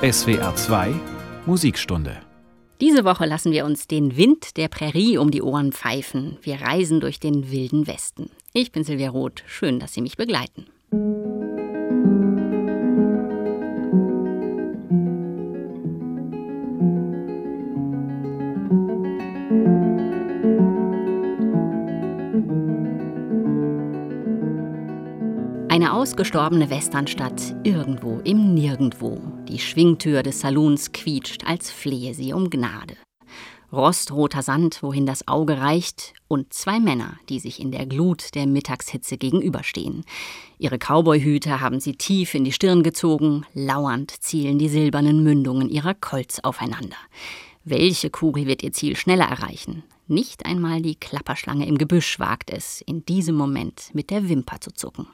SWR 2 Musikstunde. Diese Woche lassen wir uns den Wind der Prärie um die Ohren pfeifen. Wir reisen durch den wilden Westen. Ich bin Silvia Roth. Schön, dass Sie mich begleiten. Eine ausgestorbene Westernstadt irgendwo im Nirgendwo. Die Schwingtür des Saloons quietscht, als flehe sie um Gnade. Rostroter Sand, wohin das Auge reicht, und zwei Männer, die sich in der Glut der Mittagshitze gegenüberstehen. Ihre Cowboyhüte haben sie tief in die Stirn gezogen, lauernd zielen die silbernen Mündungen ihrer Colts aufeinander. Welche Kugel wird ihr Ziel schneller erreichen? Nicht einmal die Klapperschlange im Gebüsch wagt es, in diesem Moment mit der Wimper zu zucken.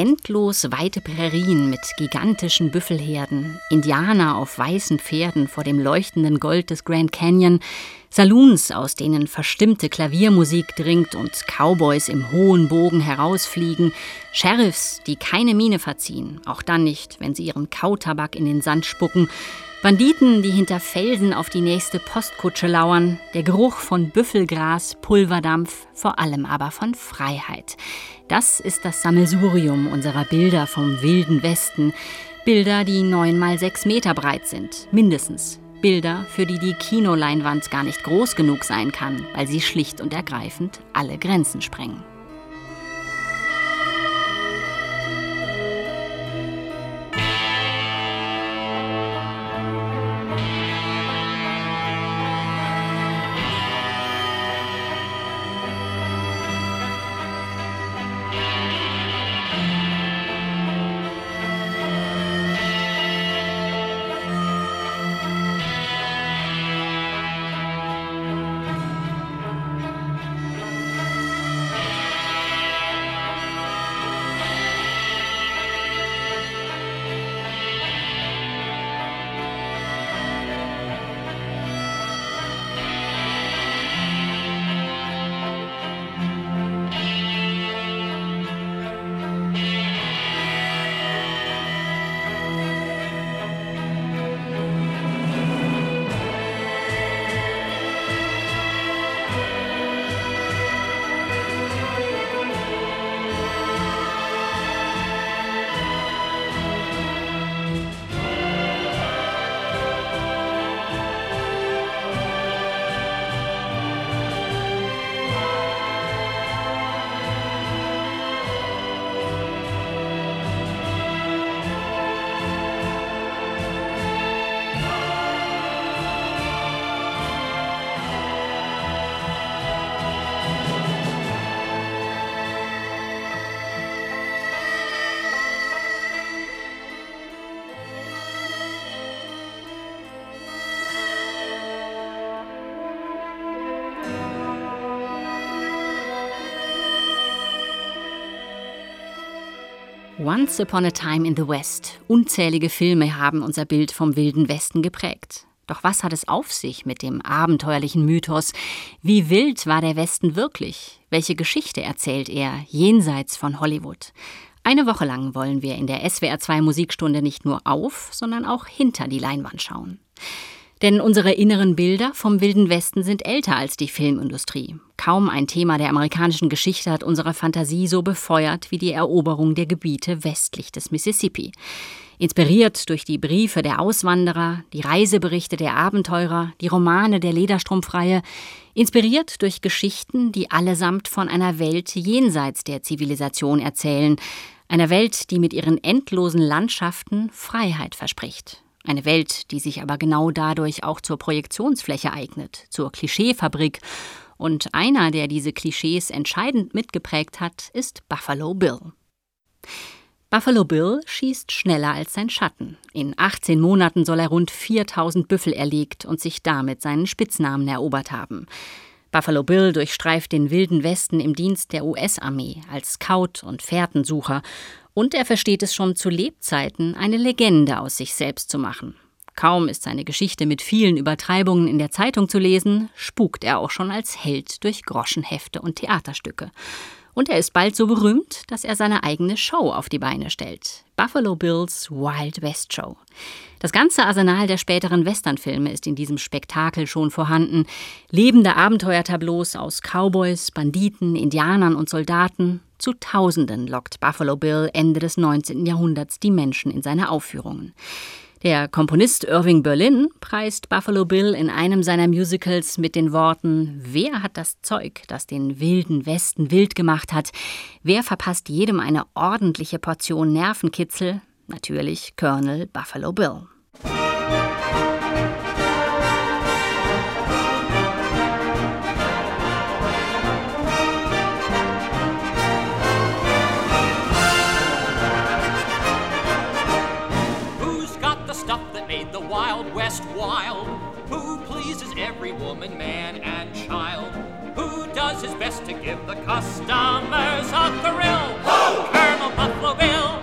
Endlos weite Prärien mit gigantischen Büffelherden, Indianer auf weißen Pferden vor dem leuchtenden Gold des Grand Canyon, Saloons, aus denen verstimmte Klaviermusik dringt und Cowboys im hohen Bogen herausfliegen, Sheriffs, die keine Miene verziehen, auch dann nicht, wenn sie ihren Kautabak in den Sand spucken, Banditen, die hinter Felsen auf die nächste Postkutsche lauern, der Geruch von Büffelgras, Pulverdampf, vor allem aber von Freiheit. Das ist das Sammelsurium unserer Bilder vom wilden Westen. Bilder, die neun mal sechs Meter breit sind, mindestens. Bilder, für die die Kinoleinwand gar nicht groß genug sein kann, weil sie schlicht und ergreifend alle Grenzen sprengen. Once Upon a Time in the West. Unzählige Filme haben unser Bild vom wilden Westen geprägt. Doch was hat es auf sich mit dem abenteuerlichen Mythos? Wie wild war der Westen wirklich? Welche Geschichte erzählt er jenseits von Hollywood? Eine Woche lang wollen wir in der SWR2 Musikstunde nicht nur auf, sondern auch hinter die Leinwand schauen. Denn unsere inneren Bilder vom Wilden Westen sind älter als die Filmindustrie. Kaum ein Thema der amerikanischen Geschichte hat unsere Fantasie so befeuert wie die Eroberung der Gebiete westlich des Mississippi. Inspiriert durch die Briefe der Auswanderer, die Reiseberichte der Abenteurer, die Romane der Lederstrumpfreihe, inspiriert durch Geschichten, die allesamt von einer Welt jenseits der Zivilisation erzählen, einer Welt, die mit ihren endlosen Landschaften Freiheit verspricht, eine Welt, die sich aber genau dadurch auch zur Projektionsfläche eignet, zur Klischeefabrik. Und einer, der diese Klischees entscheidend mitgeprägt hat, ist Buffalo Bill. Buffalo Bill schießt schneller als sein Schatten. In 18 Monaten soll er rund 4000 Büffel erlegt und sich damit seinen Spitznamen erobert haben. Buffalo Bill durchstreift den wilden Westen im Dienst der US-Armee als Scout und Fährtensucher Und er versteht es schon zu Lebzeiten, eine Legende aus sich selbst zu machen. Kaum ist seine Geschichte mit vielen Übertreibungen in der Zeitung zu lesen, spukt er auch schon als Held durch Groschenhefte und Theaterstücke. Und er ist bald so berühmt, dass er seine eigene Show auf die Beine stellt. Buffalo Bills Wild West Show. Das ganze Arsenal der späteren Westernfilme ist in diesem Spektakel schon vorhanden. Lebende Abenteuertableaus aus Cowboys, Banditen, Indianern und Soldaten. Zu Tausenden lockt Buffalo Bill Ende des 19. Jahrhunderts die Menschen in seine Aufführungen. Der Komponist Irving Berlin preist Buffalo Bill in einem seiner Musicals mit den Worten Wer hat das Zeug, das den wilden Westen wild gemacht hat? Wer verpasst jedem eine ordentliche Portion Nervenkitzel? Natürlich Colonel Buffalo Bill. Woman, man, and child, who does his best to give the customers a thrill. Ho! Colonel Buffalo Bill,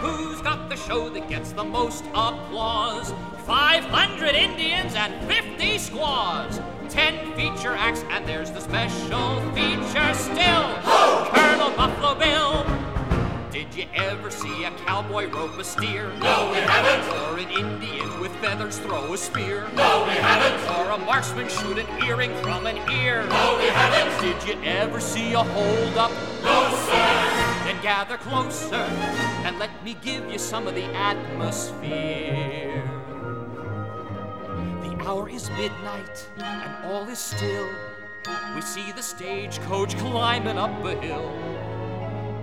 who's got the show that gets the most applause. 500 Indians and 50 squaws. 10 feature acts, and there's the special feature still. Ho! Colonel Buffalo Bill. Did you ever see a cowboy rope a steer? No, we haven't. Or an Indian with feathers throw a spear? No, we haven't. Or a marksman shoot an earring from an ear? No, we haven't. Did you ever see a hold up? No, sir. Then gather closer and let me give you some of the atmosphere. The hour is midnight and all is still. We see the stagecoach climbing up a hill.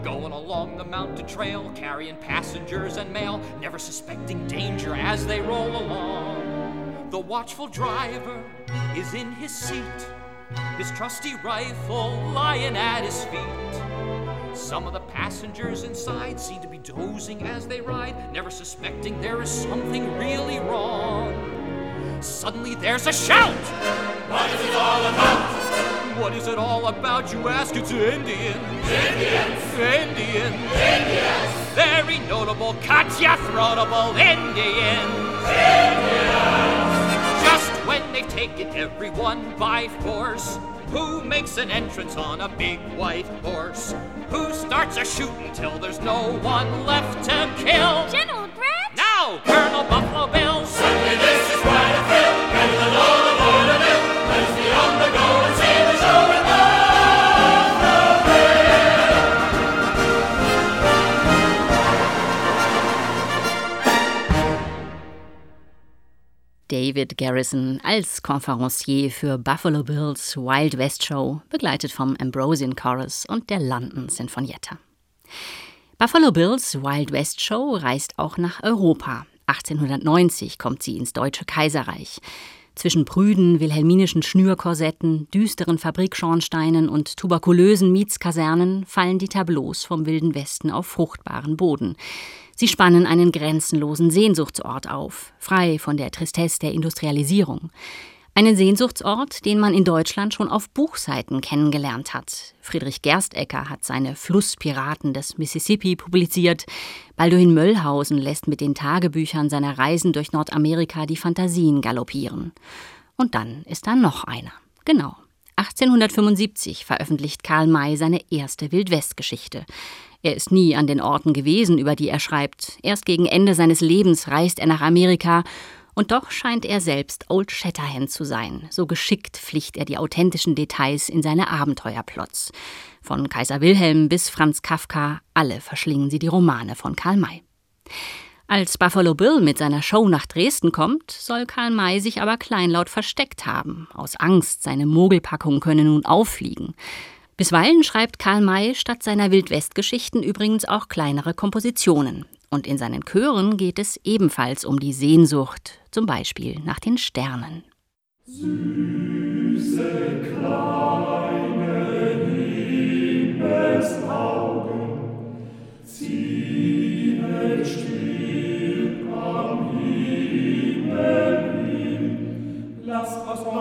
Going along the mountain trail, carrying passengers and mail, never suspecting danger as they roll along. The watchful driver is in his seat, his trusty rifle lying at his feet. Some of the passengers inside seem to be dozing as they ride, never suspecting there is something really wrong. Suddenly there's a shout! What is it all about? What is it all about, you ask? It's Indians. Indians. Indians. Indians. Very notable, cut-ya-throatable Indians. Indians. Just when they've taken everyone by force, who makes an entrance on a big white horse? Who starts a shooting till there's no one left to kill? General Grant? Now, Colonel Buffalo Bill. David Garrison als Konferencier für Buffalo Bills Wild West Show, begleitet vom Ambrosian Chorus und der London Sinfonietta. Buffalo Bills Wild West Show reist auch nach Europa. 1890 kommt sie ins Deutsche Kaiserreich. Zwischen prüden wilhelminischen Schnürkorsetten, düsteren Fabrikschornsteinen und tuberkulösen Mietskasernen fallen die Tableaus vom Wilden Westen auf fruchtbaren Boden. Sie spannen einen grenzenlosen Sehnsuchtsort auf, frei von der Tristesse der Industrialisierung. Einen Sehnsuchtsort, den man in Deutschland schon auf Buchseiten kennengelernt hat. Friedrich Gerstecker hat seine Flusspiraten des Mississippi publiziert. Balduin Möllhausen lässt mit den Tagebüchern seiner Reisen durch Nordamerika die Fantasien galoppieren. Und dann ist da noch einer. Genau. 1875 veröffentlicht Karl May seine erste Wildwestgeschichte. Er ist nie an den Orten gewesen, über die er schreibt. Erst gegen Ende seines Lebens reist er nach Amerika und doch scheint er selbst Old Shatterhand zu sein. So geschickt pflicht er die authentischen Details in seine Abenteuerplots. Von Kaiser Wilhelm bis Franz Kafka, alle verschlingen sie die Romane von Karl May. Als Buffalo Bill mit seiner Show nach Dresden kommt, soll Karl May sich aber kleinlaut versteckt haben. Aus Angst, seine Mogelpackung könne nun auffliegen. Bisweilen schreibt Karl May statt seiner Wildwestgeschichten übrigens auch kleinere Kompositionen. Und in seinen Chören geht es ebenfalls um die Sehnsucht, zum Beispiel nach den Sternen. Süße kleine Himmelsaugen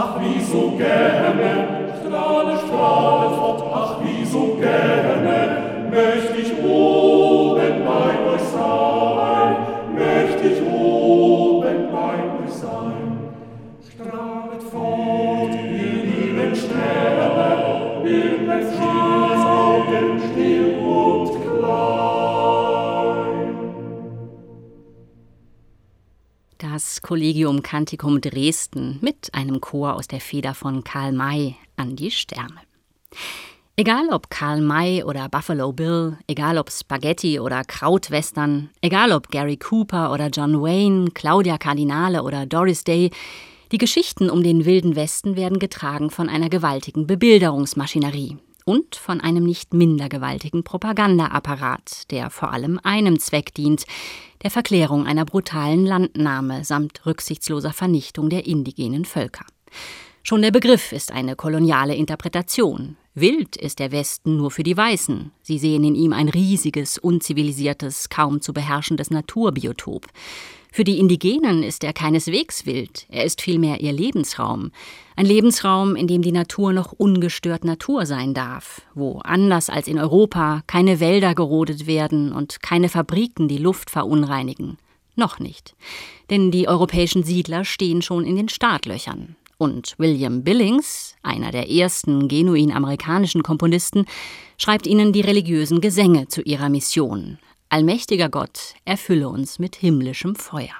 liebe. Collegium Canticum Dresden mit einem Chor aus der Feder von Karl May an die Sterne. Egal ob Karl May oder Buffalo Bill, egal ob Spaghetti oder Krautwestern, egal ob Gary Cooper oder John Wayne, Claudia Cardinale oder Doris Day, die Geschichten um den wilden Westen werden getragen von einer gewaltigen Bebilderungsmaschinerie, und von einem nicht minder gewaltigen Propagandaapparat, der vor allem einem Zweck dient, der Verklärung einer brutalen Landnahme samt rücksichtsloser Vernichtung der indigenen Völker. Schon der Begriff ist eine koloniale Interpretation. Wild ist der Westen nur für die Weißen. Sie sehen in ihm ein riesiges, unzivilisiertes, kaum zu beherrschendes Naturbiotop. Für die Indigenen ist er keineswegs wild, er ist vielmehr ihr Lebensraum. Ein Lebensraum, in dem die Natur noch ungestört Natur sein darf, wo anders als in Europa keine Wälder gerodet werden und keine Fabriken die Luft verunreinigen. Noch nicht. Denn die europäischen Siedler stehen schon in den Startlöchern. Und William Billings, einer der ersten genuin amerikanischen Komponisten, schreibt ihnen die religiösen Gesänge zu ihrer Mission, Allmächtiger Gott, erfülle uns mit himmlischem Feuer.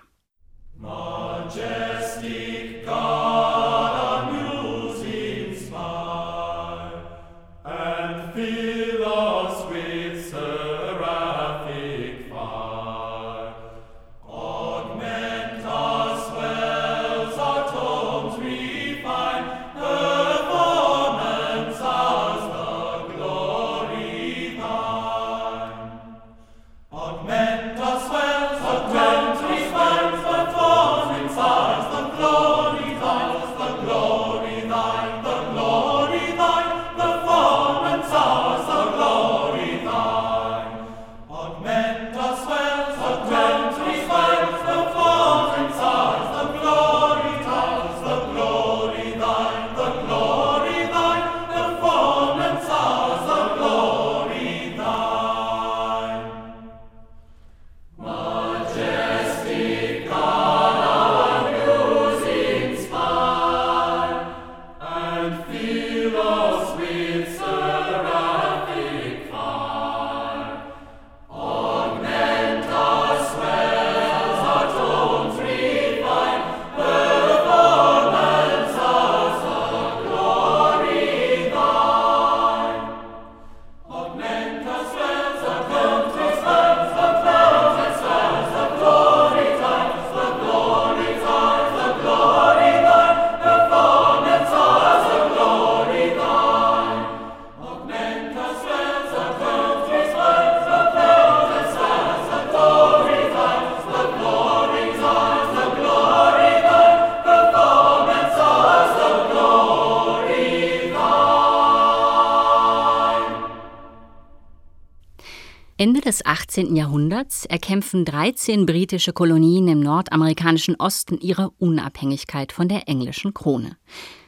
Des 18. Jahrhunderts erkämpfen 13 britische Kolonien im nordamerikanischen Osten ihre Unabhängigkeit von der englischen Krone.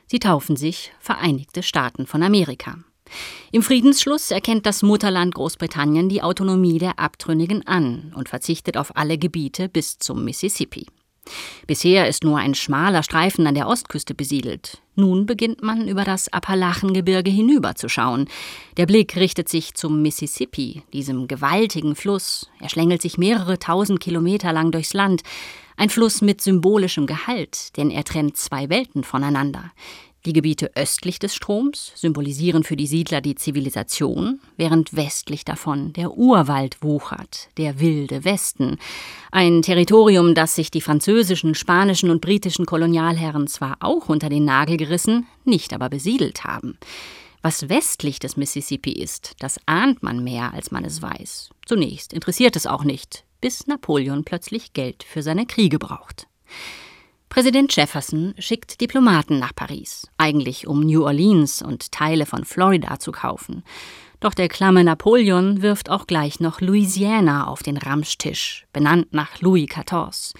Sie taufen sich Vereinigte Staaten von Amerika. Im Friedensschluss erkennt das Mutterland Großbritannien die Autonomie der Abtrünnigen an und verzichtet auf alle Gebiete bis zum Mississippi. Bisher ist nur ein schmaler Streifen an der Ostküste besiedelt. Nun beginnt man über das Appalachengebirge hinüberzuschauen. Der Blick richtet sich zum Mississippi, diesem gewaltigen Fluss. Er schlängelt sich mehrere tausend Kilometer lang durchs Land. Ein Fluss mit symbolischem Gehalt, denn er trennt zwei Welten voneinander. Die Gebiete östlich des Stroms symbolisieren für die Siedler die Zivilisation, während westlich davon der Urwald wuchert, der wilde Westen, ein Territorium, das sich die französischen, spanischen und britischen Kolonialherren zwar auch unter den Nagel gerissen, nicht aber besiedelt haben. Was westlich des Mississippi ist, das ahnt man mehr, als man es weiß. Zunächst interessiert es auch nicht, bis Napoleon plötzlich Geld für seine Kriege braucht. Präsident Jefferson schickt Diplomaten nach Paris, eigentlich um New Orleans und Teile von Florida zu kaufen. Doch der klamme Napoleon wirft auch gleich noch Louisiana auf den Ramstisch, benannt nach Louis XIV.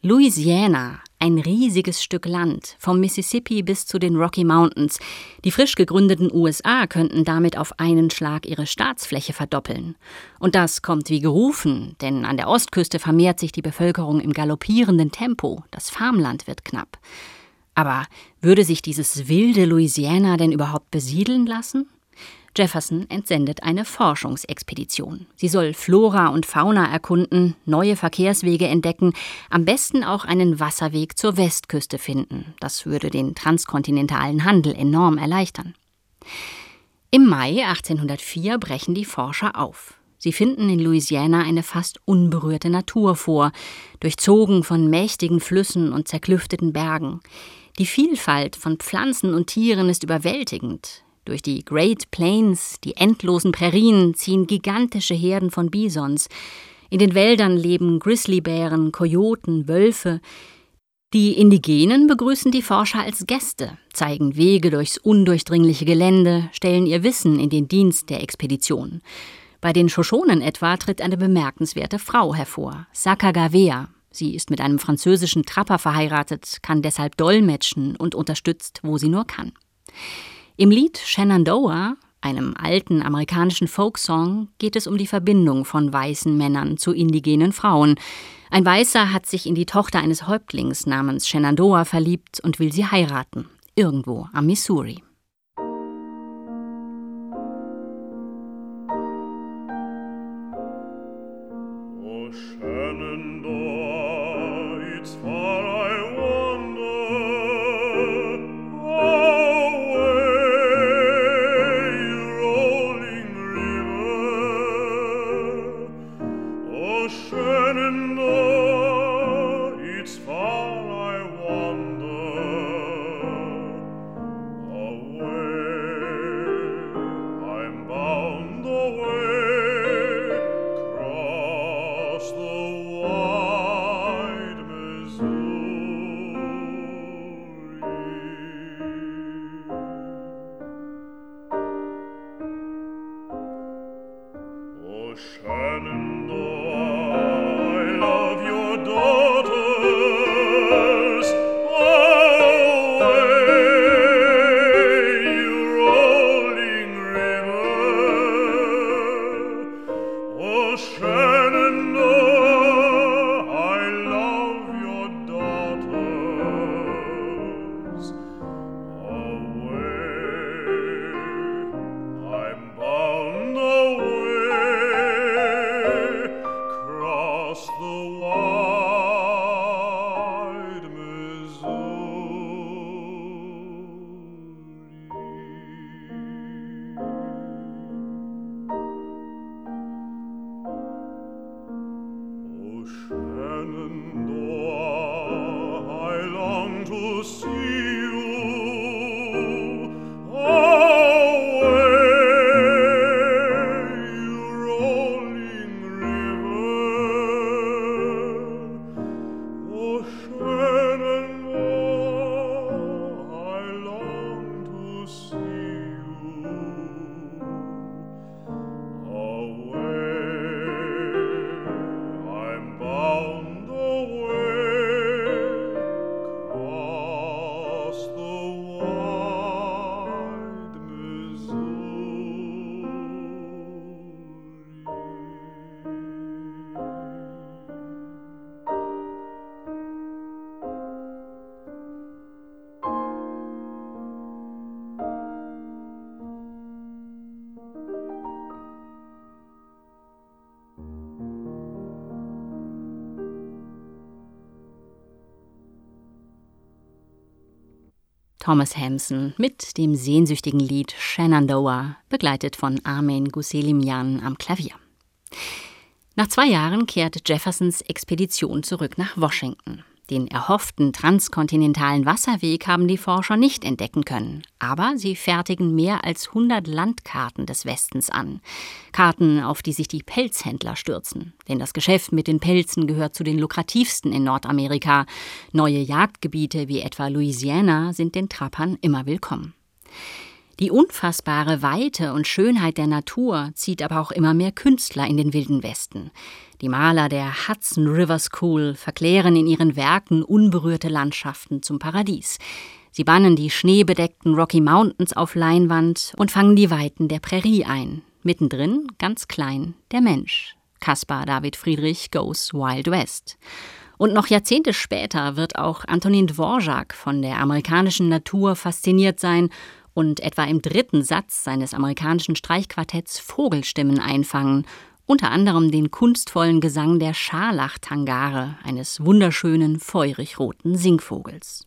Louisiana, ein riesiges Stück Land, vom Mississippi bis zu den Rocky Mountains. Die frisch gegründeten USA könnten damit auf einen Schlag ihre Staatsfläche verdoppeln. Und das kommt wie gerufen, denn an der Ostküste vermehrt sich die Bevölkerung im galoppierenden Tempo. Das Farmland wird knapp. Aber würde sich dieses wilde Louisiana denn überhaupt besiedeln lassen? Jefferson entsendet eine Forschungsexpedition. Sie soll Flora und Fauna erkunden, neue Verkehrswege entdecken, am besten auch einen Wasserweg zur Westküste finden. Das würde den transkontinentalen Handel enorm erleichtern. Im Mai 1804 brechen die Forscher auf. Sie finden in Louisiana eine fast unberührte Natur vor, durchzogen von mächtigen Flüssen und zerklüfteten Bergen. Die Vielfalt von Pflanzen und Tieren ist überwältigend. Durch die Great Plains, die endlosen Prärien, ziehen gigantische Herden von Bisons. In den Wäldern leben Grizzlybären, Kojoten, Wölfe. Die Indigenen begrüßen die Forscher als Gäste, zeigen Wege durchs undurchdringliche Gelände, stellen ihr Wissen in den Dienst der Expedition. Bei den Shoshonen etwa tritt eine bemerkenswerte Frau hervor, Sakagawea. Sie ist mit einem französischen Trapper verheiratet, kann deshalb dolmetschen und unterstützt, wo sie nur kann. Im Lied Shenandoah, einem alten amerikanischen Folksong, geht es um die Verbindung von weißen Männern zu indigenen Frauen. Ein Weißer hat sich in die Tochter eines Häuptlings namens Shenandoah verliebt und will sie heiraten, irgendwo am Missouri. Thomas Hampson mit dem sehnsüchtigen Lied Shenandoah, begleitet von Armin Guselimyan am Klavier. Nach zwei Jahren kehrt Jeffersons Expedition zurück nach Washington. Den erhofften transkontinentalen Wasserweg haben die Forscher nicht entdecken können, aber sie fertigen mehr als 100 Landkarten des Westens an. Karten, auf die sich die Pelzhändler stürzen, denn das Geschäft mit den Pelzen gehört zu den lukrativsten in Nordamerika. Neue Jagdgebiete wie etwa Louisiana sind den Trappern immer willkommen. Die unfassbare Weite und Schönheit der Natur zieht aber auch immer mehr Künstler in den wilden Westen. Die Maler der Hudson River School verklären in ihren Werken unberührte Landschaften zum Paradies. Sie bannen die schneebedeckten Rocky Mountains auf Leinwand und fangen die Weiten der Prärie ein. Mittendrin, ganz klein, der Mensch. Caspar David Friedrich Goes Wild West. Und noch Jahrzehnte später wird auch Antonin Dvorak von der amerikanischen Natur fasziniert sein und etwa im dritten Satz seines amerikanischen Streichquartetts Vogelstimmen einfangen, unter anderem den kunstvollen Gesang der Scharlachtangare, eines wunderschönen feurig roten Singvogels.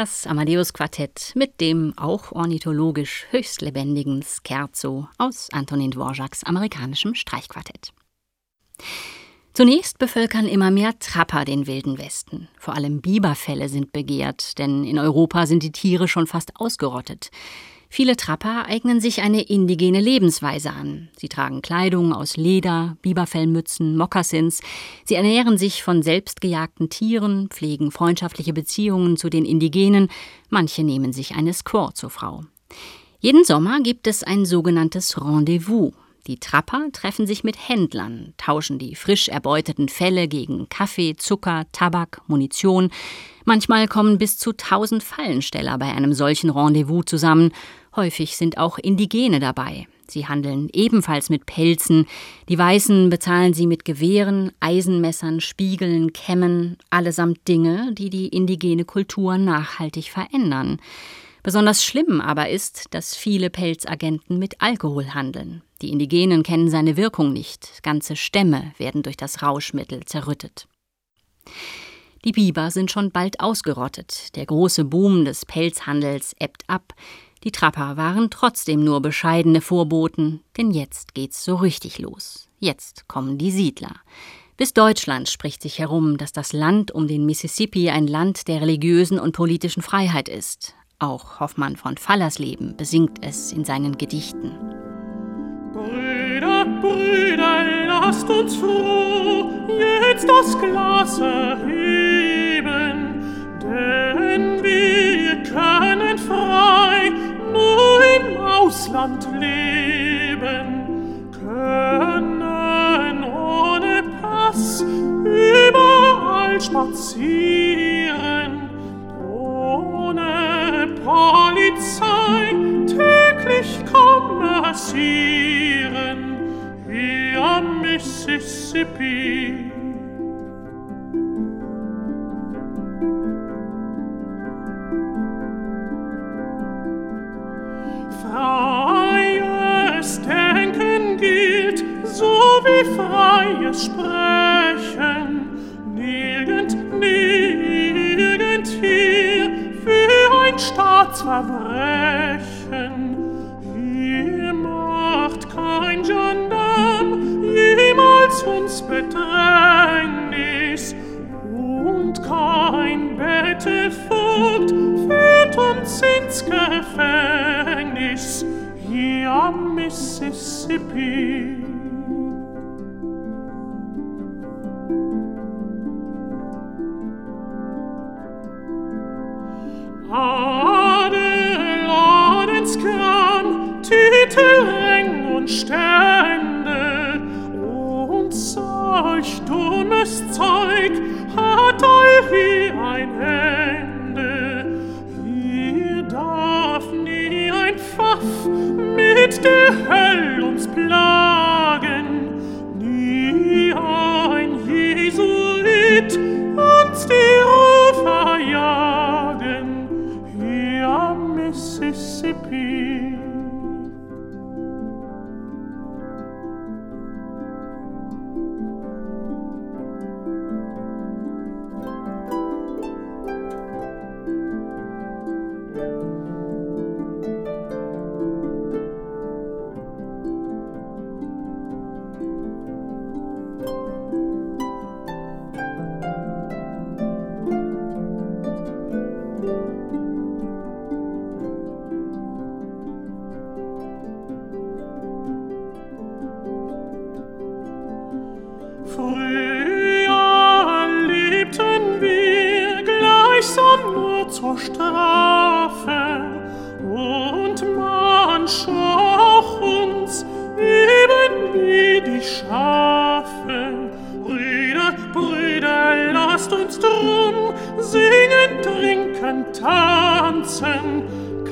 Das Amadeus Quartett mit dem auch ornithologisch höchst lebendigen Scherzo aus Antonin Dvorak's amerikanischem Streichquartett. Zunächst bevölkern immer mehr Trapper den wilden Westen. Vor allem Biberfälle sind begehrt, denn in Europa sind die Tiere schon fast ausgerottet. Viele Trapper eignen sich eine indigene Lebensweise an. Sie tragen Kleidung aus Leder, Biberfellmützen, Mokassins. Sie ernähren sich von selbstgejagten Tieren, pflegen freundschaftliche Beziehungen zu den Indigenen. Manche nehmen sich eine Squaw zur Frau. Jeden Sommer gibt es ein sogenanntes Rendezvous. Die Trapper treffen sich mit Händlern, tauschen die frisch erbeuteten Felle gegen Kaffee, Zucker, Tabak, Munition. Manchmal kommen bis zu tausend Fallensteller bei einem solchen Rendezvous zusammen. Häufig sind auch Indigene dabei. Sie handeln ebenfalls mit Pelzen. Die Weißen bezahlen sie mit Gewehren, Eisenmessern, Spiegeln, Kämmen, allesamt Dinge, die die indigene Kultur nachhaltig verändern. Besonders schlimm aber ist, dass viele Pelzagenten mit Alkohol handeln. Die Indigenen kennen seine Wirkung nicht. Ganze Stämme werden durch das Rauschmittel zerrüttet. Die Biber sind schon bald ausgerottet. Der große Boom des Pelzhandels ebbt ab. Die Trapper waren trotzdem nur bescheidene Vorboten, denn jetzt geht's so richtig los. Jetzt kommen die Siedler. Bis Deutschland spricht sich herum, dass das Land um den Mississippi ein Land der religiösen und politischen Freiheit ist. Auch Hoffmann von Fallersleben besingt es in seinen Gedichten. Brüder, Brüder, lasst uns froh jetzt das Glas erheben, denn wir können frei nur im Ausland leben, können ohne Pass überall spazieren, ohne Polizei täglich kommerzieren, am Mississippi. Freies Denken gilt, so wie freies Sprechen, nirgend, nirgend hier für ein Staatsverbrechen. Hier macht kein Jemals uns Bedrängnis und kein Bettelvogt führt uns ins Gefängnis hier am Mississippi. Adel, Adelskram, Titel, Rang und Stände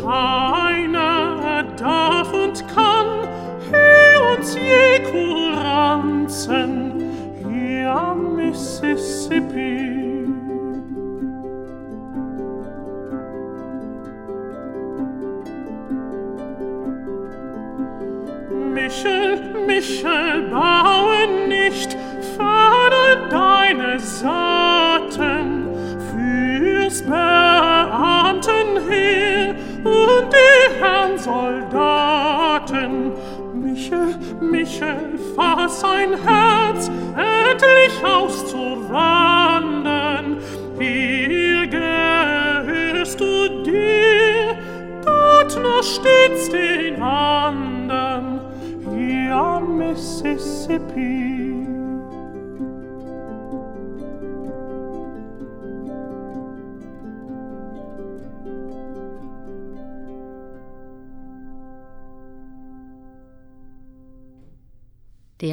Keiner darf und kann hier uns je kuranzen hier am Mississippi. Michel, Michel, baue nicht ferne deine Saaten Michel, fass ein Herz, endlich auszuwandern.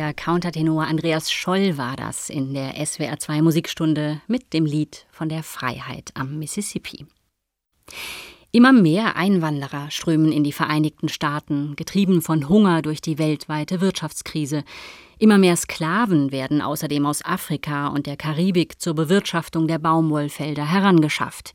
Der Countertenor Andreas Scholl war das in der SWR 2 Musikstunde mit dem Lied von der Freiheit am Mississippi. Immer mehr Einwanderer strömen in die Vereinigten Staaten, getrieben von Hunger durch die weltweite Wirtschaftskrise. Immer mehr Sklaven werden außerdem aus Afrika und der Karibik zur Bewirtschaftung der Baumwollfelder herangeschafft.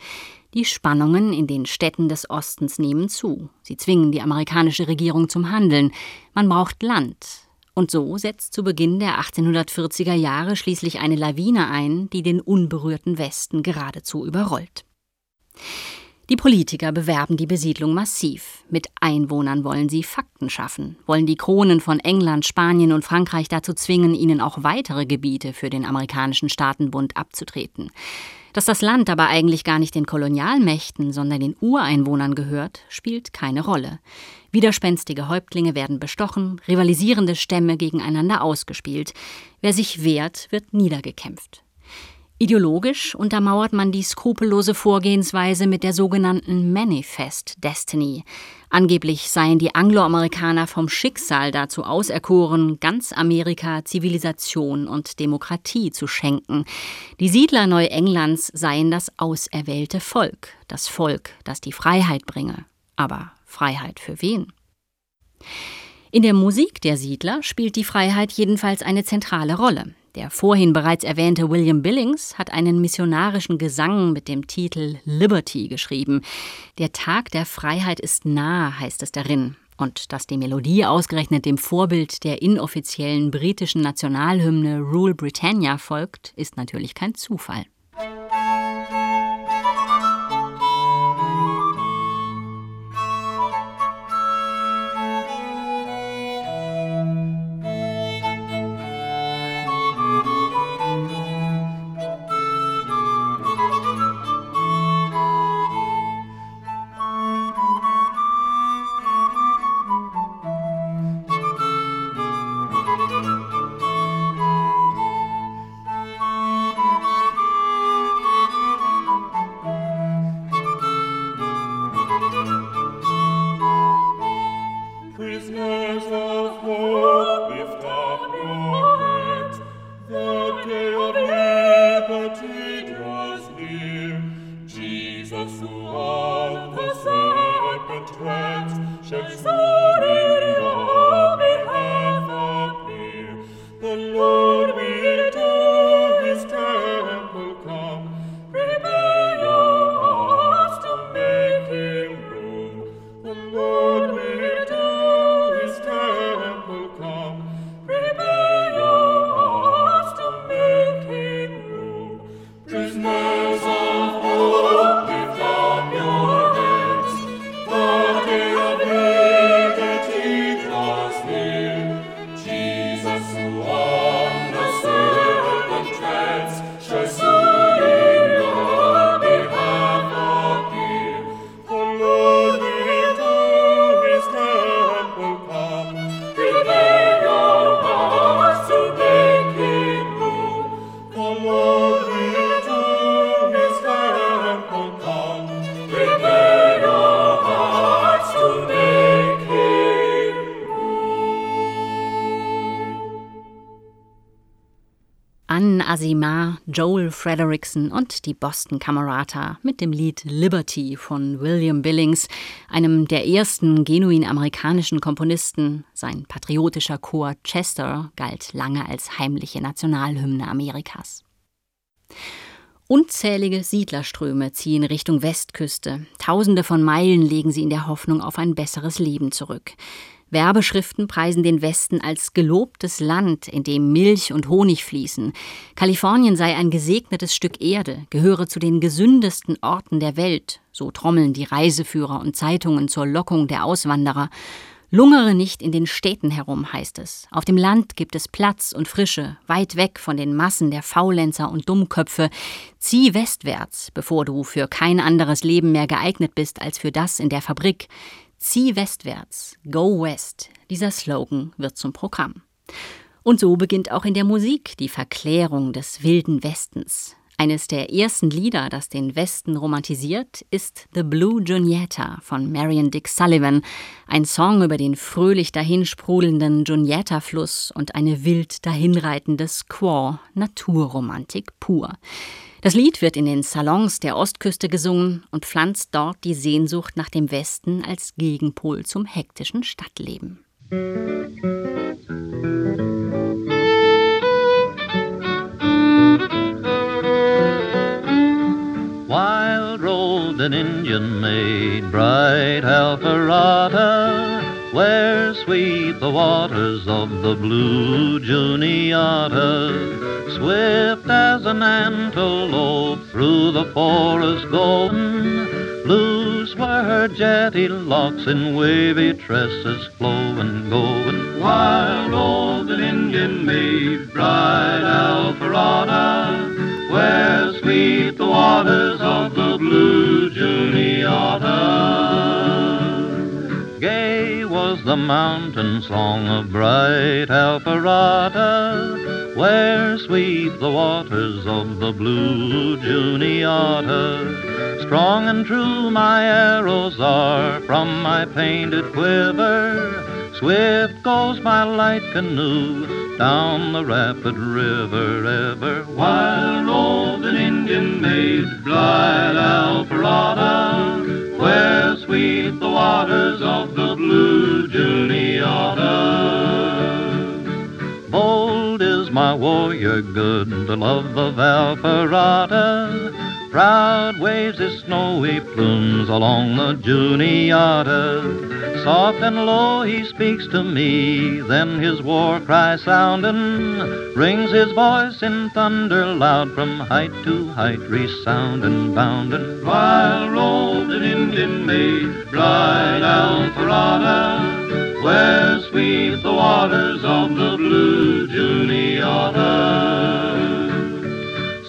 Die Spannungen in den Städten des Ostens nehmen zu. Sie zwingen die amerikanische Regierung zum Handeln. Man braucht Land, und so setzt zu Beginn der 1840er Jahre schließlich eine Lawine ein, die den unberührten Westen geradezu überrollt. Die Politiker bewerben die Besiedlung massiv. Mit Einwohnern wollen sie Fakten schaffen, wollen die Kronen von England, Spanien und Frankreich dazu zwingen, ihnen auch weitere Gebiete für den amerikanischen Staatenbund abzutreten. Dass das Land aber eigentlich gar nicht den Kolonialmächten, sondern den Ureinwohnern gehört, spielt keine Rolle. Widerspenstige Häuptlinge werden bestochen, rivalisierende Stämme gegeneinander ausgespielt. Wer sich wehrt, wird niedergekämpft. Ideologisch untermauert man die skrupellose Vorgehensweise mit der sogenannten Manifest Destiny. Angeblich seien die Angloamerikaner vom Schicksal dazu auserkoren, ganz Amerika Zivilisation und Demokratie zu schenken. Die Siedler Neuenglands seien das auserwählte Volk, das Volk, das die Freiheit bringe. Aber Freiheit für wen? In der Musik der Siedler spielt die Freiheit jedenfalls eine zentrale Rolle. Der vorhin bereits erwähnte William Billings hat einen missionarischen Gesang mit dem Titel Liberty geschrieben. Der Tag der Freiheit ist nah, heißt es darin. Und dass die Melodie ausgerechnet dem Vorbild der inoffiziellen britischen Nationalhymne Rule Britannia folgt, ist natürlich kein Zufall. Joel Frederickson und die Boston Camerata mit dem Lied Liberty von William Billings, einem der ersten genuin amerikanischen Komponisten. Sein patriotischer Chor Chester galt lange als heimliche Nationalhymne Amerikas. Unzählige Siedlerströme ziehen Richtung Westküste. Tausende von Meilen legen sie in der Hoffnung auf ein besseres Leben zurück. Werbeschriften preisen den Westen als gelobtes Land, in dem Milch und Honig fließen. Kalifornien sei ein gesegnetes Stück Erde, gehöre zu den gesündesten Orten der Welt, So trommeln die Reiseführer und Zeitungen zur Lockung der Auswanderer. Lungere nicht in den Städten herum, heißt es. Auf dem Land gibt es Platz und Frische, weit weg von den Massen der Faulenzer und Dummköpfe. Zieh westwärts, bevor du für kein anderes Leben mehr geeignet bist als für das in der Fabrik. Zieh westwärts, go west. Dieser Slogan wird zum Programm. Und so beginnt auch in der Musik die Verklärung des wilden Westens. Eines der ersten Lieder, das den Westen romantisiert, ist The Blue Juniata von Marion Dick Sullivan, ein Song über den fröhlich dahinsprudelnden Juniata-Fluss und eine wild dahinreitende Squaw, Naturromantik pur. Das Lied wird in den Salons der Ostküste gesungen und pflanzt dort die Sehnsucht nach dem Westen als Gegenpol zum hektischen Stadtleben. Wild rolled an Indian maid, bright Alpharetta, where sweet the waters of the blue Juniata, swift as an antelope through the forest golden, loose were her jetty locks in wavy tresses flowing, going. Wild mountain song of bright Alpharetta, where sweep the waters of the blue Juniata. Strong and true my arrows are from my painted quiver. Swift goes my light canoe down the rapid river ever. While rolled an Indian maid, blithe Alpharetta, where sweep the waters of the blue Juniata. Bold is my warrior good, the love of Alpharetta. Proud waves his snowy plumes along the Juniata. Soft and low he speaks to me, then his war cry sounding, rings his voice in thunder loud from height to height, resounding, bounding. While rolled an Indian maid, bright Alpharetta, where sweep the waters of the blue Juniata.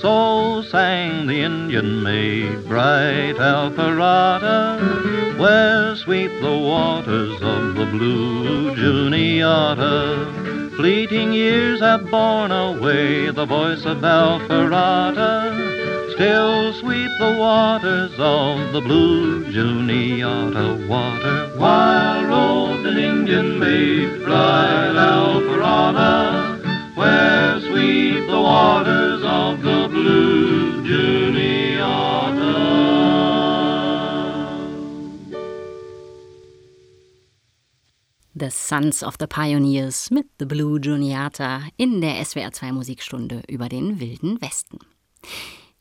So sang the Indian maid, bright Alpharetta, where sweep the waters of the blue Juniata. Fleeting years have borne away the voice of Alpharetta, still sweep the waters of the blue Juniata water. While Sons of the Pioneers mit The Blue Juniata in der SWR2 Musikstunde über den Wilden Westen.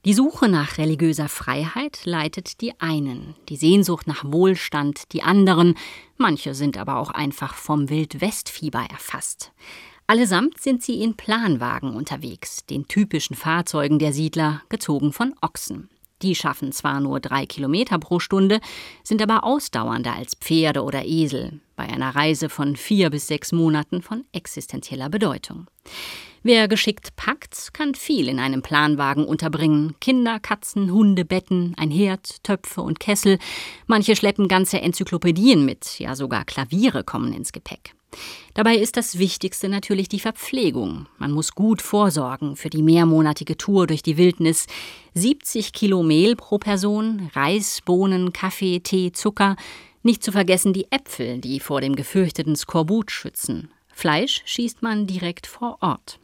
Die Suche nach religiöser Freiheit leitet die einen, die Sehnsucht nach Wohlstand die anderen, manche sind aber auch einfach vom Wildwestfieber erfasst. Allesamt sind sie in Planwagen unterwegs, den typischen Fahrzeugen der Siedler, gezogen von Ochsen. Die schaffen zwar nur drei Kilometer pro Stunde, sind aber ausdauernder als Pferde oder Esel, bei einer Reise von vier bis sechs Monaten von existenzieller Bedeutung. Wer geschickt packt, kann viel in einem Planwagen unterbringen. Kinder, Katzen, Hunde, Betten, ein Herd, Töpfe und Kessel. Manche schleppen ganze Enzyklopädien mit, ja sogar Klaviere kommen ins Gepäck. Dabei ist das Wichtigste natürlich die Verpflegung. Man muss gut vorsorgen für die mehrmonatige Tour durch die Wildnis. 70 Kilo Mehl pro Person, Reis, Bohnen, Kaffee, Tee, Zucker. Nicht zu vergessen die Äpfel, die vor dem gefürchteten Skorbut schützen. Fleisch schießt man direkt vor Ort.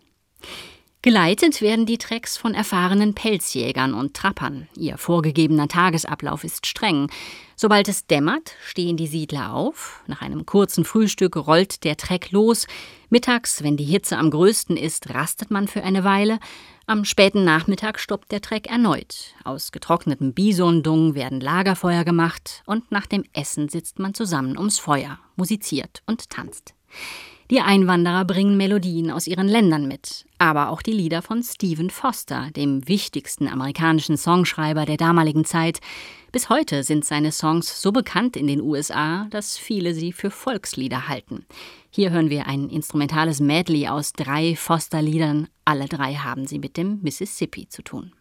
Geleitet werden die Treks von erfahrenen Pelzjägern und Trappern. Ihr vorgegebener Tagesablauf ist streng. Sobald es dämmert, stehen die Siedler auf. Nach einem kurzen Frühstück rollt der Treck los. Mittags, wenn die Hitze am größten ist, rastet man für eine Weile. Am späten Nachmittag stoppt der Treck erneut. Aus getrocknetem Bisondung werden Lagerfeuer gemacht und nach dem Essen sitzt man zusammen ums Feuer, musiziert und tanzt. Die Einwanderer bringen Melodien aus ihren Ländern mit, aber auch die Lieder von Stephen Foster, dem wichtigsten amerikanischen Songschreiber der damaligen Zeit. Bis heute sind seine Songs so bekannt in den USA, dass viele sie für Volkslieder halten. Hier hören wir ein instrumentales Medley aus drei Foster-Liedern. Alle drei haben sie mit dem Mississippi zu tun.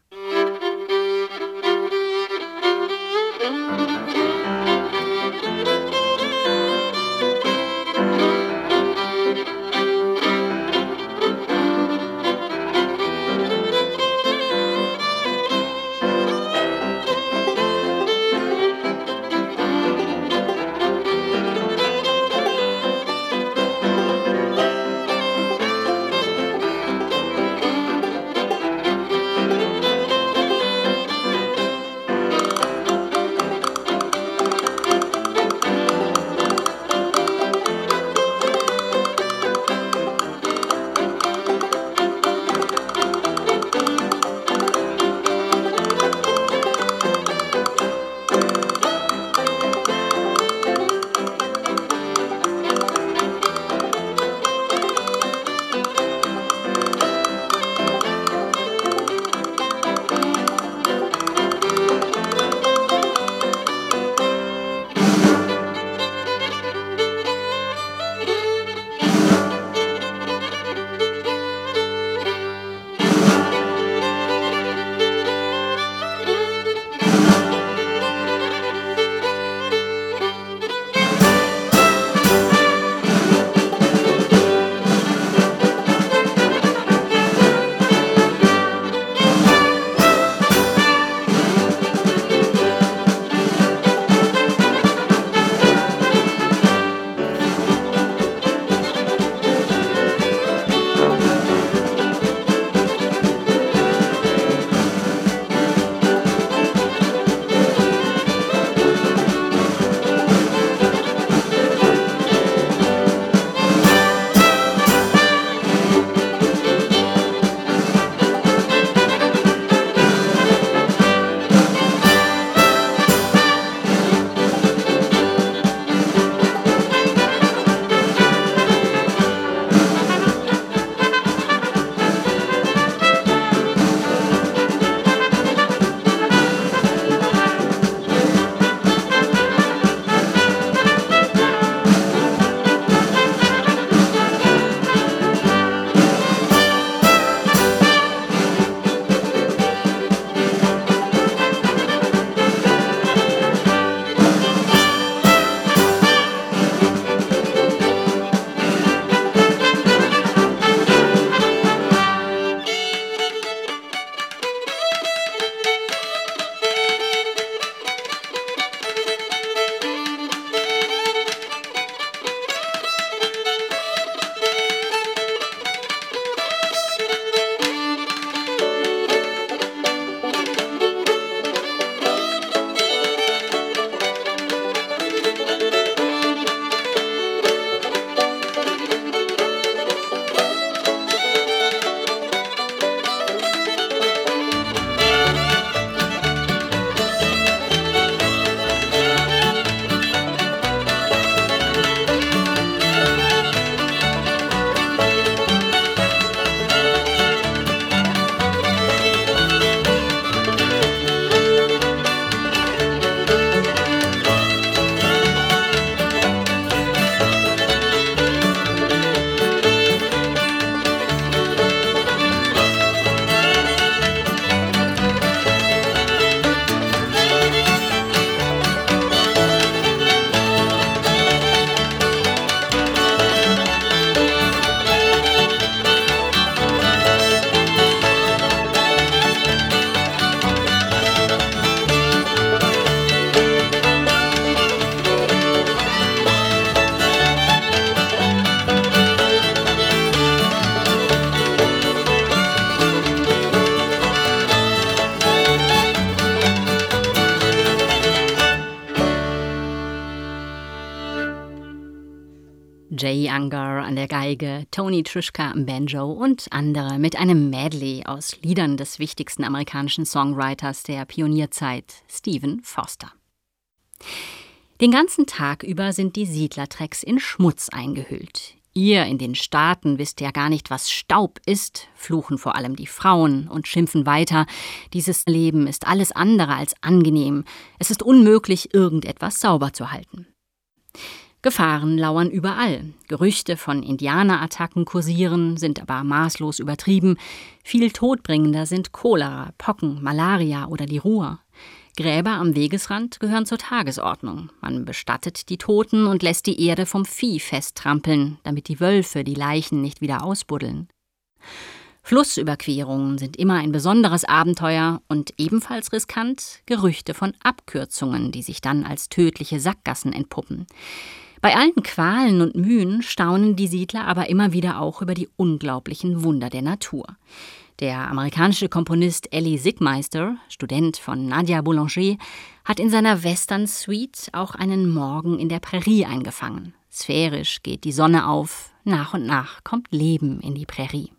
Jay Unger an der Geige, Tony Trischka am Banjo und andere mit einem Medley aus Liedern des wichtigsten amerikanischen Songwriters der Pionierzeit, Stephen Foster. Den ganzen Tag über sind die Siedlertracks in Schmutz eingehüllt. Ihr in den Staaten wisst ja gar nicht, was Staub ist, fluchen vor allem die Frauen und schimpfen weiter. Dieses Leben ist alles andere als angenehm. Es ist unmöglich, irgendetwas sauber zu halten. Gefahren lauern überall. Gerüchte von Indianerattacken kursieren, sind aber maßlos übertrieben. Viel todbringender sind Cholera, Pocken, Malaria oder die Ruhr. Gräber am Wegesrand gehören zur Tagesordnung. Man bestattet die Toten und lässt die Erde vom Vieh festtrampeln, damit die Wölfe die Leichen nicht wieder ausbuddeln. Flussüberquerungen sind immer ein besonderes Abenteuer und ebenfalls riskant Gerüchte von Abkürzungen, die sich dann als tödliche Sackgassen entpuppen. Bei allen Qualen und Mühen staunen die Siedler aber immer wieder auch über die unglaublichen Wunder der Natur. Der amerikanische Komponist Ellie Siegmeister, Student von Nadia Boulanger, hat in seiner Western Suite auch einen Morgen in der Prärie eingefangen. Sphärisch geht die Sonne auf, nach und nach kommt Leben in die Prärie.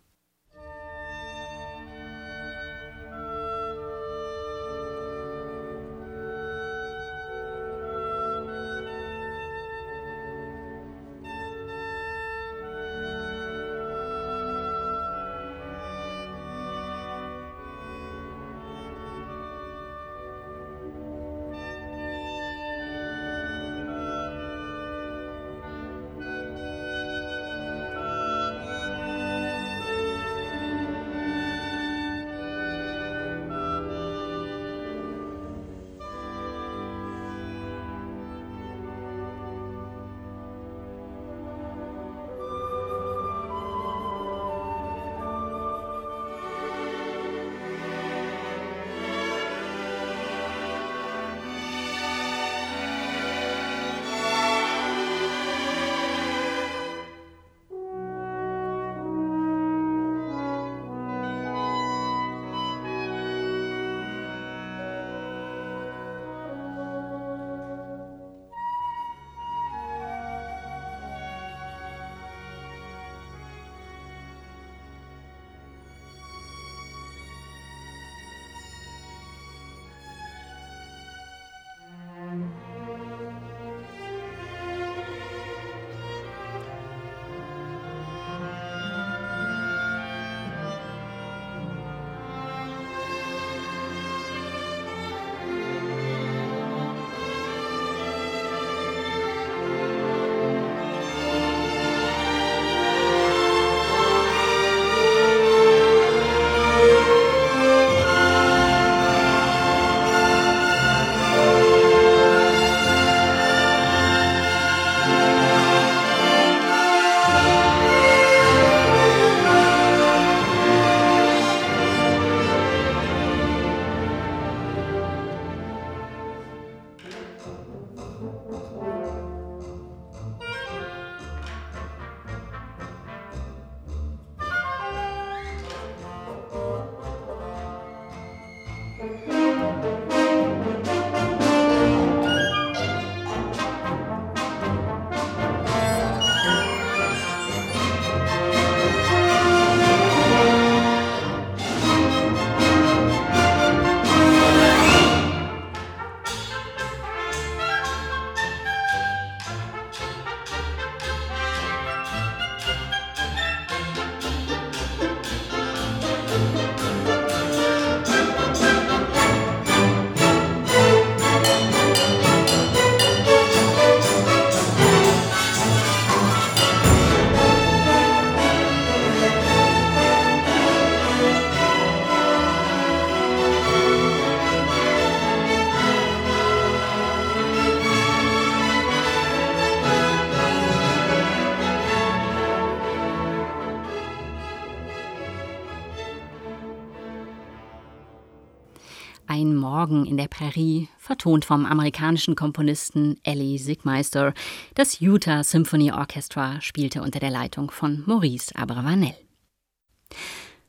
Vertont vom amerikanischen Komponisten Ellie Sigmeister. Das Utah Symphony Orchestra spielte unter der Leitung von Maurice Abravanel.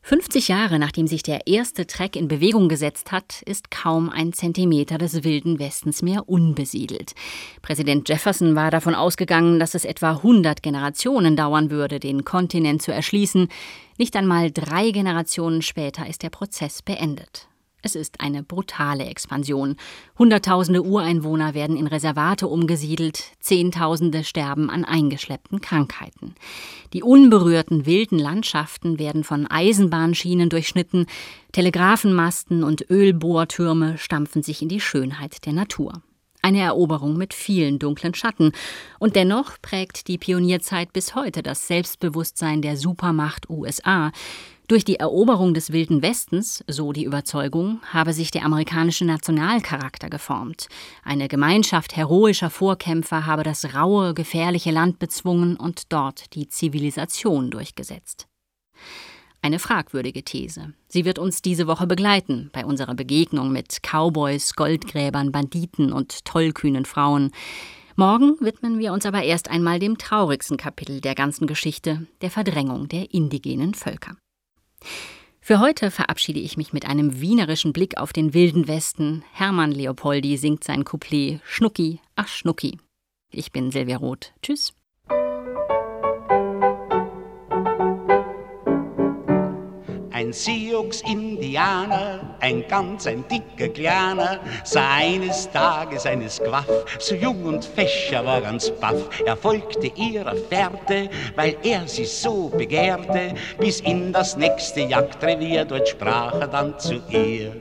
50 Jahre nachdem sich der erste Track in Bewegung gesetzt hat, ist kaum ein Zentimeter des wilden Westens mehr unbesiedelt. Präsident Jefferson war davon ausgegangen, dass es etwa 100 Generationen dauern würde, den Kontinent zu erschließen. Nicht einmal drei Generationen später ist der Prozess beendet. Es ist eine brutale Expansion. Hunderttausende Ureinwohner werden in Reservate umgesiedelt, Zehntausende sterben an eingeschleppten Krankheiten. Die unberührten wilden Landschaften werden von Eisenbahnschienen durchschnitten, Telegrafenmasten und Ölbohrtürme stampfen sich in die Schönheit der Natur. Eine Eroberung mit vielen dunklen Schatten. Und dennoch prägt die Pionierzeit bis heute das Selbstbewusstsein der Supermacht USA, durch die Eroberung des Wilden Westens, so die Überzeugung, habe sich der amerikanische Nationalcharakter geformt. Eine Gemeinschaft heroischer Vorkämpfer habe das raue, gefährliche Land bezwungen und dort die Zivilisation durchgesetzt. Eine fragwürdige These. Sie wird uns diese Woche begleiten bei unserer Begegnung mit Cowboys, Goldgräbern, Banditen und tollkühnen Frauen. Morgen widmen wir uns aber erst einmal dem traurigsten Kapitel der ganzen Geschichte, der Verdrängung der indigenen Völker. Für heute verabschiede ich mich mit einem wienerischen Blick auf den wilden Westen. Hermann Leopoldi singt sein Couplet Schnucki, ach Schnucki. Ich bin Silvia Roth. Tschüss. Ein Sioux-Indianer, ein ganz ein dicker Kleiner, sah eines Tages eine Squaff, so jung und fesch, er war ganz baff. Er folgte ihrer Fährte, weil er sie so begehrte, bis in das nächste Jagdrevier, dort sprach er dann zu ihr.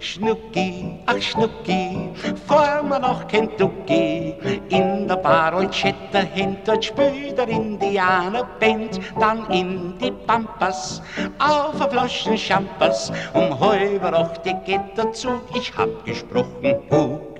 Schnucki, ach Schnucki, fahr wir nach Kentucky, in der Bar und Shetterhand, dort spielt der Indianer Band, dann in die Pampas, auf der Flaschen Champers, um halb acht geht der Zug, ich hab gesprochen, Hug.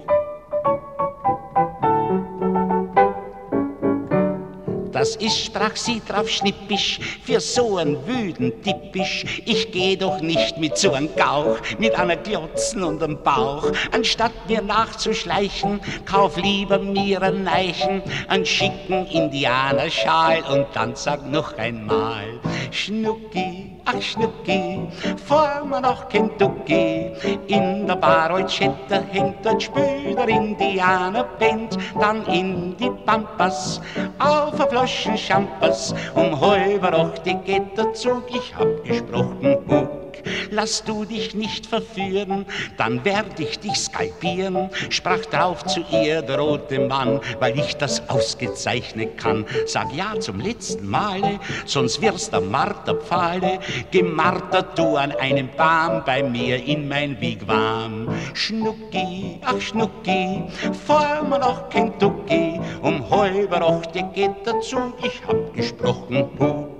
Das ist, sprach sie drauf schnippisch, für so ein Wüden typisch. Ich geh doch nicht mit so einem Gauch, mit einer Glotzen und einem Bauch. Anstatt mir nachzuschleichen, kauf lieber mir ein Neichen, einen schicken Indianerschal und dann sag noch einmal, Schnucki, ach Schnucki, fahr wir nach Kentucky. In der Bar Olchetta hängt dort spült der Indianerband, dann in die Pampas, auf a Flaschen Champers, um halb acht geht der Zug, ich hab gesprochen, Bug. Lass du dich nicht verführen, dann werd ich dich skalpieren, sprach drauf zu ihr der rote Mann, weil ich das ausgezeichnet kann. Sag ja zum letzten Male, sonst wirst du Marterpfahle, gemartert du an einem Baum bei mir in mein Wigwam. Schnucki, ach Schnucki, fahr mal nach Kentucky, um halb acht geht der Zug, ich hab gesprochen, Hug.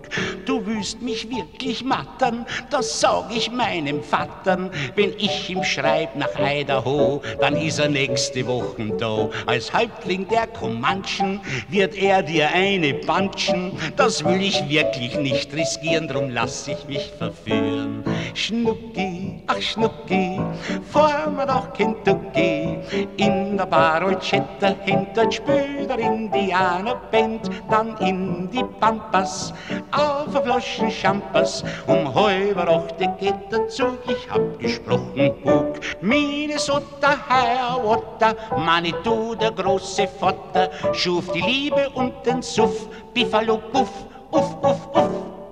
Du willst mich wirklich mattern, das sag ich meinem Vattern. Wenn ich ihm schreib nach Idaho, dann ist er nächste Woche da. Als Häuptling der Comanchen wird er dir eine banschen. Das will ich wirklich nicht riskieren, drum lass ich mich verführen. Schnucki, ach Schnucki, fahr mir doch Kentucky. In der Bar Olchetta hinter Spüder Indianerband, dann in die Pampas auf der Flaschen Champers. Um halb acht geht der Zug, ich hab gesprochen, Bug. Minnesota, Hiawatha, Manitou, der große Vater, schuf die Liebe und den Suff, Buffalo, Puff, uff, uff, uff.